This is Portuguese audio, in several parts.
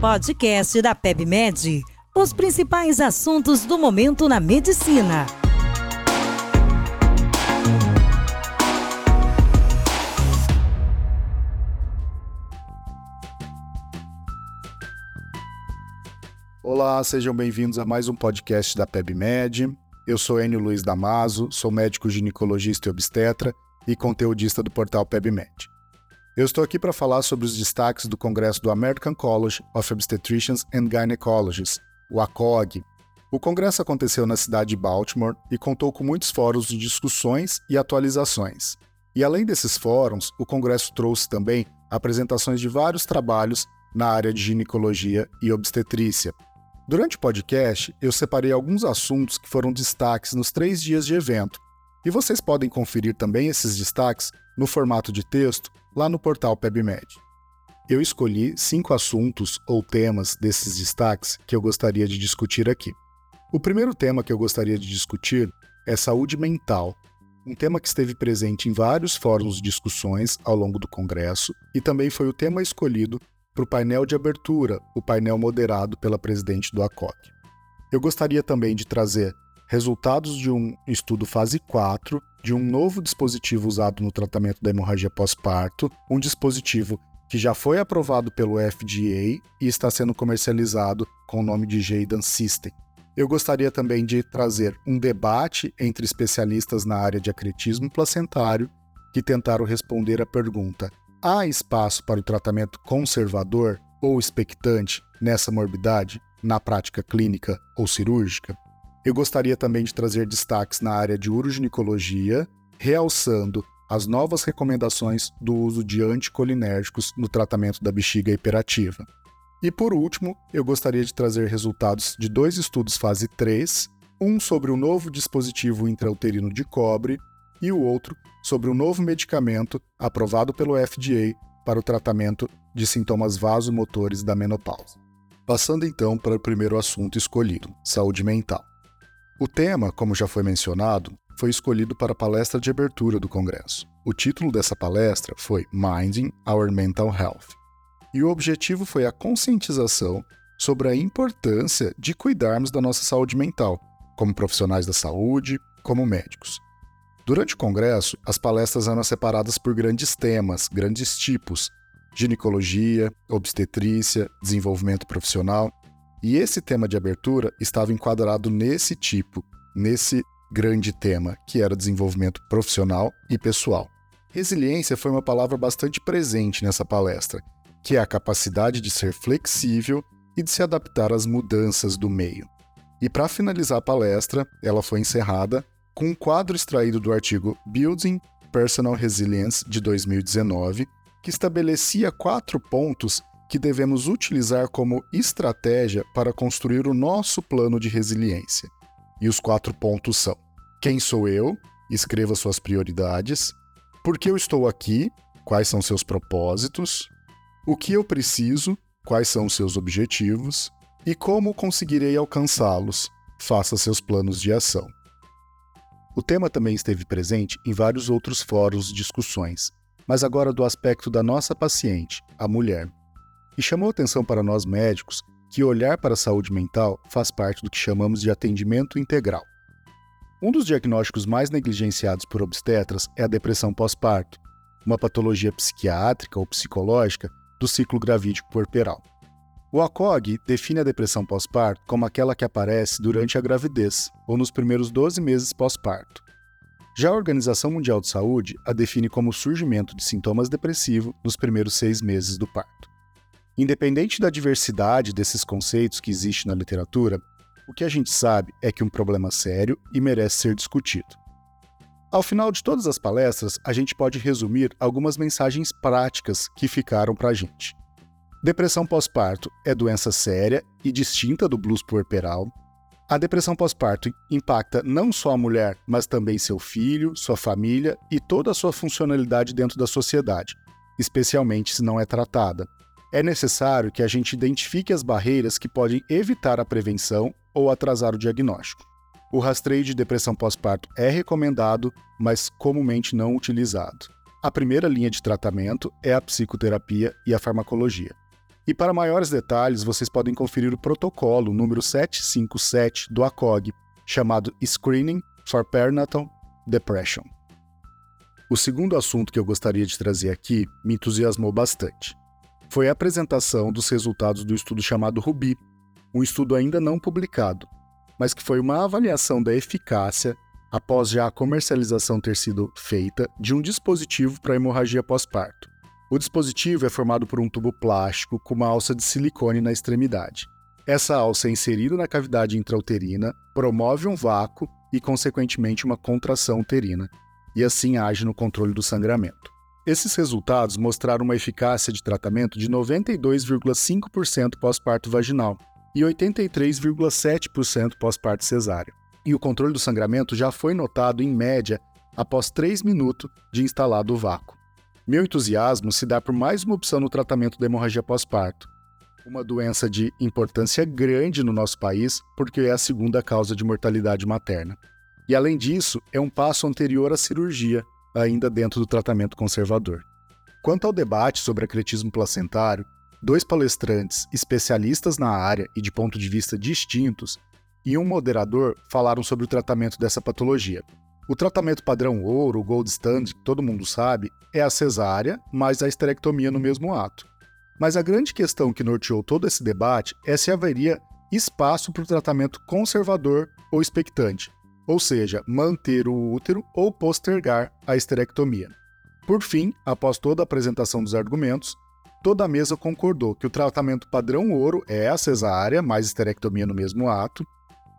Podcast da PebMed. Os principais assuntos do momento na medicina. Olá, sejam bem-vindos a mais um podcast da PebMed. Eu sou Enio Luiz Damaso, sou médico ginecologista e obstetra e conteudista do portal PebMed. Eu estou aqui para falar sobre os destaques do Congresso do American College of Obstetricians and Gynecologists, o ACOG. O congresso aconteceu na cidade de Baltimore e contou com muitos fóruns de discussões e atualizações. E além desses fóruns, o congresso trouxe também apresentações de vários trabalhos na área de ginecologia e obstetrícia. Durante o podcast, eu separei alguns assuntos que foram destaques nos três dias de evento, e vocês podem conferir também esses destaques no formato de texto lá no portal PebMed. Eu escolhi cinco assuntos ou temas desses destaques que eu gostaria de discutir aqui. O primeiro tema que eu gostaria de discutir é saúde mental, um tema que esteve presente em vários fóruns de discussões ao longo do Congresso e também foi o tema escolhido para o painel de abertura, o painel moderado pela presidente do ACOC. Eu gostaria também de trazer resultados de um estudo fase 4 de um novo dispositivo usado no tratamento da hemorragia pós-parto, um dispositivo que já foi aprovado pelo FDA e está sendo comercializado com o nome de Jaydan System. Eu gostaria também de trazer um debate entre especialistas na área de acretismo placentário que tentaram responder à pergunta: há espaço para o tratamento conservador ou expectante nessa morbidade na prática clínica ou cirúrgica? Eu gostaria também de trazer destaques na área de uroginecologia, realçando as novas recomendações do uso de anticolinérgicos no tratamento da bexiga hiperativa. E por último, eu gostaria de trazer resultados de dois estudos fase 3, um sobre o novo dispositivo intrauterino de cobre e o outro sobre o novo medicamento aprovado pelo FDA para o tratamento de sintomas vasomotores da menopausa. Passando então para o primeiro assunto escolhido, saúde mental. O tema, como já foi mencionado, foi escolhido para a palestra de abertura do Congresso. O título dessa palestra foi Minding Our Mental Health. E o objetivo foi a conscientização sobre a importância de cuidarmos da nossa saúde mental, como profissionais da saúde, como médicos. Durante o congresso, as palestras eram separadas por grandes temas, grandes tipos: ginecologia, obstetrícia, desenvolvimento profissional e esse tema de abertura estava enquadrado nesse tipo, nesse grande tema, que era desenvolvimento profissional e pessoal. Resiliência foi uma palavra bastante presente nessa palestra, que é a capacidade de ser flexível e de se adaptar às mudanças do meio. E para finalizar a palestra, ela foi encerrada com um quadro extraído do artigo Building Personal Resilience de 2019, que estabelecia quatro pontos que devemos utilizar como estratégia para construir o nosso plano de resiliência. E os quatro pontos são: quem sou eu? Escreva suas prioridades. Por que eu estou aqui? Quais são seus propósitos? O que eu preciso? Quais são seus objetivos? E como conseguirei alcançá-los? Faça seus planos de ação. O tema também esteve presente em vários outros fóruns de discussões, mas agora do aspecto da nossa paciente, a mulher e chamou atenção para nós médicos que olhar para a saúde mental faz parte do que chamamos de atendimento integral. Um dos diagnósticos mais negligenciados por obstetras é a depressão pós-parto, uma patologia psiquiátrica ou psicológica do ciclo gravídico puerperal. O ACOG define a depressão pós-parto como aquela que aparece durante a gravidez ou nos primeiros 12 meses pós-parto. Já a Organização Mundial de Saúde a define como o surgimento de sintomas depressivos nos primeiros seis meses do parto. Independente da diversidade desses conceitos que existe na literatura, o que a gente sabe é que um problema sério e merece ser discutido. Ao final de todas as palestras, a gente pode resumir algumas mensagens práticas que ficaram para a gente. Depressão pós-parto é doença séria e distinta do blues puerperal. A depressão pós-parto impacta não só a mulher, mas também seu filho, sua família e toda a sua funcionalidade dentro da sociedade, especialmente se não é tratada é necessário que a gente identifique as barreiras que podem evitar a prevenção ou atrasar o diagnóstico. O rastreio de depressão pós-parto é recomendado, mas comumente não utilizado. A primeira linha de tratamento é a psicoterapia e a farmacologia. E para maiores detalhes, vocês podem conferir o protocolo número 757 do ACOG, chamado Screening for Perinatal Depression. O segundo assunto que eu gostaria de trazer aqui me entusiasmou bastante. Foi a apresentação dos resultados do estudo chamado RUBY, um estudo ainda não publicado, mas que foi uma avaliação da eficácia após já a comercialização ter sido feita de um dispositivo para hemorragia pós-parto. O dispositivo é formado por um tubo plástico com uma alça de silicone na extremidade. Essa alça é inserida na cavidade intrauterina, promove um vácuo e, consequentemente, uma contração uterina, e assim age no controle do sangramento. Esses resultados mostraram uma eficácia de tratamento de 92,5% pós-parto vaginal e 83,7% pós-parto cesáreo e o controle do sangramento já foi notado em média após 3 minutos de instalado o vácuo. Meu entusiasmo se dá por mais uma opção no tratamento da hemorragia pós-parto, uma doença de importância grande no nosso país, porque é a segunda causa de mortalidade materna. E além disso, é um passo anterior à cirurgia, ainda dentro do tratamento conservador. Quanto ao debate sobre acretismo placentário, dois palestrantes especialistas na área e de ponto de vista distintos e um moderador falaram sobre o tratamento dessa patologia. O tratamento padrão ouro, o gold standard, que todo mundo sabe, é a cesárea mais a esterectomia no mesmo ato. Mas a grande questão que norteou todo esse debate é se haveria espaço para o tratamento conservador ou expectante, ou seja, manter o útero ou postergar a esterectomia. Por fim, após toda a apresentação dos argumentos, toda a mesa concordou que o tratamento padrão ouro é a cesárea mais esterectomia no mesmo ato,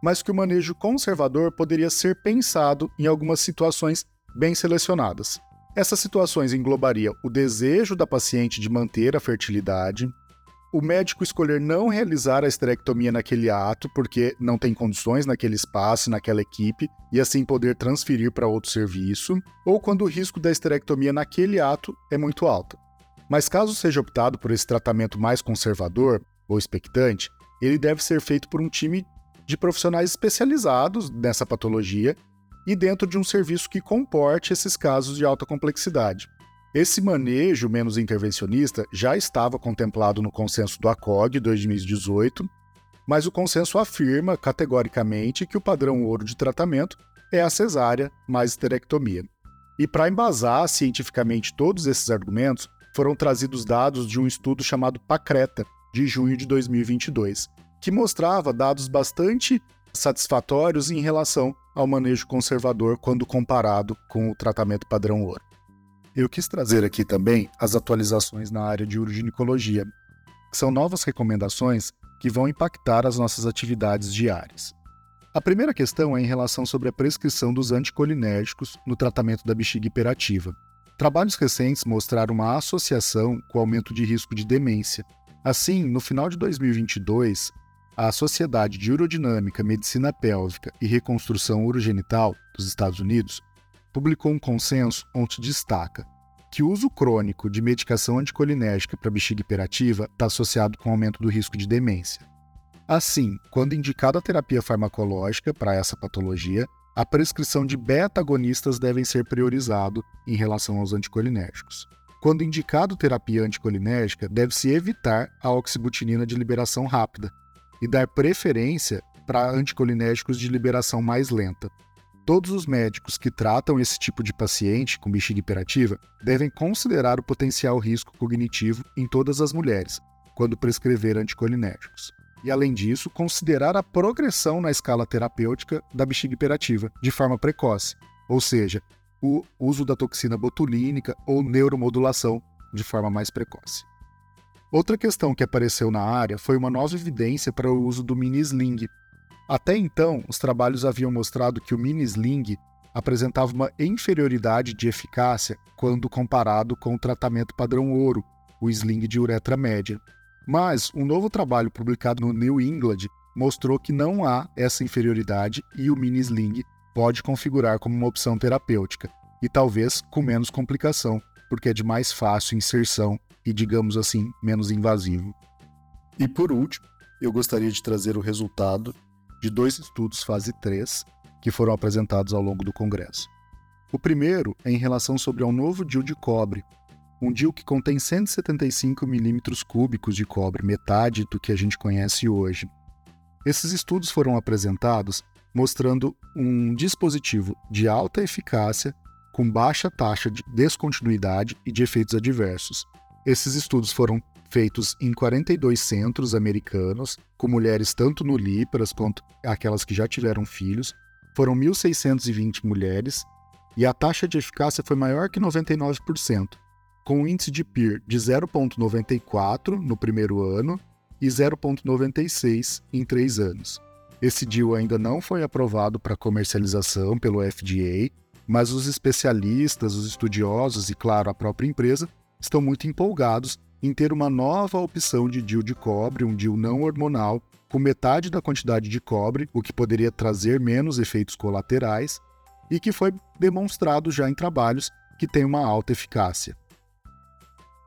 mas que o manejo conservador poderia ser pensado em algumas situações bem selecionadas. Essas situações englobariam o desejo da paciente de manter a fertilidade, o médico escolher não realizar a esterectomia naquele ato porque não tem condições naquele espaço, naquela equipe, e assim poder transferir para outro serviço, ou quando o risco da esterectomia naquele ato é muito alto. Mas caso seja optado por esse tratamento mais conservador ou expectante, ele deve ser feito por um time de profissionais especializados nessa patologia e dentro de um serviço que comporte esses casos de alta complexidade. Esse manejo menos intervencionista já estava contemplado no consenso do ACOG 2018, mas o consenso afirma categoricamente que o padrão ouro de tratamento é a cesárea mais esterectomia. E para embasar cientificamente todos esses argumentos, foram trazidos dados de um estudo chamado PACRETA, de junho de 2022, que mostrava dados bastante satisfatórios em relação ao manejo conservador quando comparado com o tratamento padrão ouro. Eu quis trazer aqui também as atualizações na área de uroginecologia, que são novas recomendações que vão impactar as nossas atividades diárias. A primeira questão é em relação sobre a prescrição dos anticolinérgicos no tratamento da bexiga hiperativa. Trabalhos recentes mostraram uma associação com aumento de risco de demência. Assim, no final de 2022, a Sociedade de Urodinâmica, Medicina Pélvica e Reconstrução Urogenital dos Estados Unidos publicou um consenso onde destaca que o uso crônico de medicação anticolinérgica para bexiga hiperativa está associado com aumento do risco de demência. Assim, quando indicada a terapia farmacológica para essa patologia, a prescrição de beta-agonistas devem ser priorizado em relação aos anticolinérgicos. Quando indicado terapia anticolinérgica, deve-se evitar a oxibutinina de liberação rápida, e dar preferência para anticolinérgicos de liberação mais lenta. Todos os médicos que tratam esse tipo de paciente com bexiga hiperativa devem considerar o potencial risco cognitivo em todas as mulheres quando prescrever anticolinérgicos. E, além disso, considerar a progressão na escala terapêutica da bexiga hiperativa de forma precoce, ou seja, o uso da toxina botulínica ou neuromodulação de forma mais precoce. Outra questão que apareceu na área foi uma nova evidência para o uso do mini sling. Até então, os trabalhos haviam mostrado que o mini sling apresentava uma inferioridade de eficácia quando comparado com o tratamento padrão ouro, o sling de uretra média. Mas um novo trabalho publicado no New England mostrou que não há essa inferioridade e o mini sling pode configurar como uma opção terapêutica, e talvez com menos complicação, porque é de mais fácil inserção e, digamos assim, menos invasivo. E por último, eu gostaria de trazer o resultado de dois estudos fase 3 que foram apresentados ao longo do Congresso. O primeiro é em relação sobre um novo DIU de cobre, um DIU que contém 175 milímetros cúbicos de cobre, metade do que a gente conhece hoje. Esses estudos foram apresentados mostrando um dispositivo de alta eficácia com baixa taxa de descontinuidade e de efeitos adversos. Esses estudos foram feitos em 42 centros americanos, com mulheres tanto nulíparas quanto aquelas que já tiveram filhos. Foram 1.620 mulheres e a taxa de eficácia foi maior que 99%, com um índice de PIR de 0,94 no primeiro ano e 0,96 em três anos. Esse deal ainda não foi aprovado para comercialização pelo FDA, mas os especialistas, os estudiosos e, claro, a própria empresa estão muito empolgados em ter uma nova opção de DIU de cobre, um DIU não hormonal, com metade da quantidade de cobre, o que poderia trazer menos efeitos colaterais, e que foi demonstrado já em trabalhos que tem uma alta eficácia.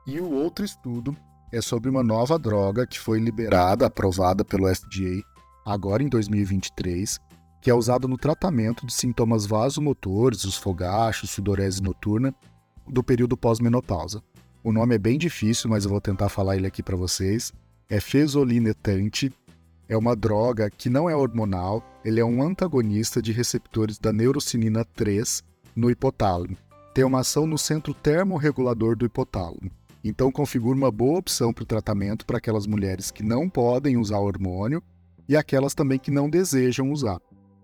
E o outro estudo é sobre uma nova droga que foi liberada, aprovada pelo FDA agora em 2023, que é usada no tratamento de sintomas vasomotores, os fogachos, sudorese noturna, do período pós-menopausa. O nome é bem difícil, mas eu vou tentar falar ele aqui para vocês. É fesolinetante. É uma droga que não é hormonal, ele é um antagonista de receptores da neurocinina 3 no hipotálamo. Tem uma ação no centro termorregulador do hipotálamo. Então configura uma boa opção para o tratamento para aquelas mulheres que não podem usar hormônio e aquelas também que não desejam usar.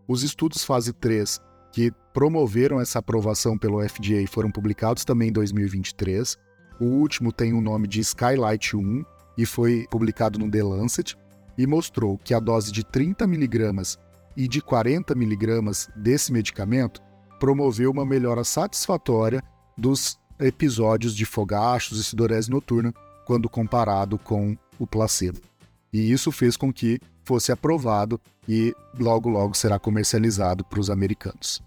Os estudos fase 3 que promoveram essa aprovação pelo FDA foram publicados também em 2023 o último tem o nome de Skylight 1 e foi publicado no The Lancet e mostrou que a dose de 30 miligramas e de 40 miligramas desse medicamento promoveu uma melhora satisfatória dos episódios de fogachos e sidorese noturna quando comparado com o placebo. E isso fez com que fosse aprovado e logo logo será comercializado para os americanos.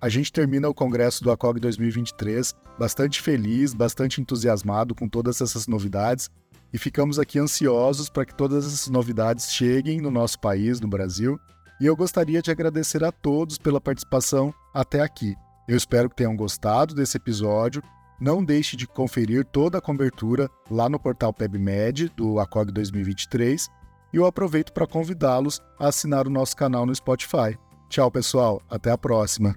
A gente termina o congresso do ACOG 2023 bastante feliz, bastante entusiasmado com todas essas novidades e ficamos aqui ansiosos para que todas essas novidades cheguem no nosso país, no Brasil. E eu gostaria de agradecer a todos pela participação até aqui. Eu espero que tenham gostado desse episódio. Não deixe de conferir toda a cobertura lá no portal PebMed do ACOG 2023 e eu aproveito para convidá-los a assinar o nosso canal no Spotify. Tchau, pessoal. Até a próxima.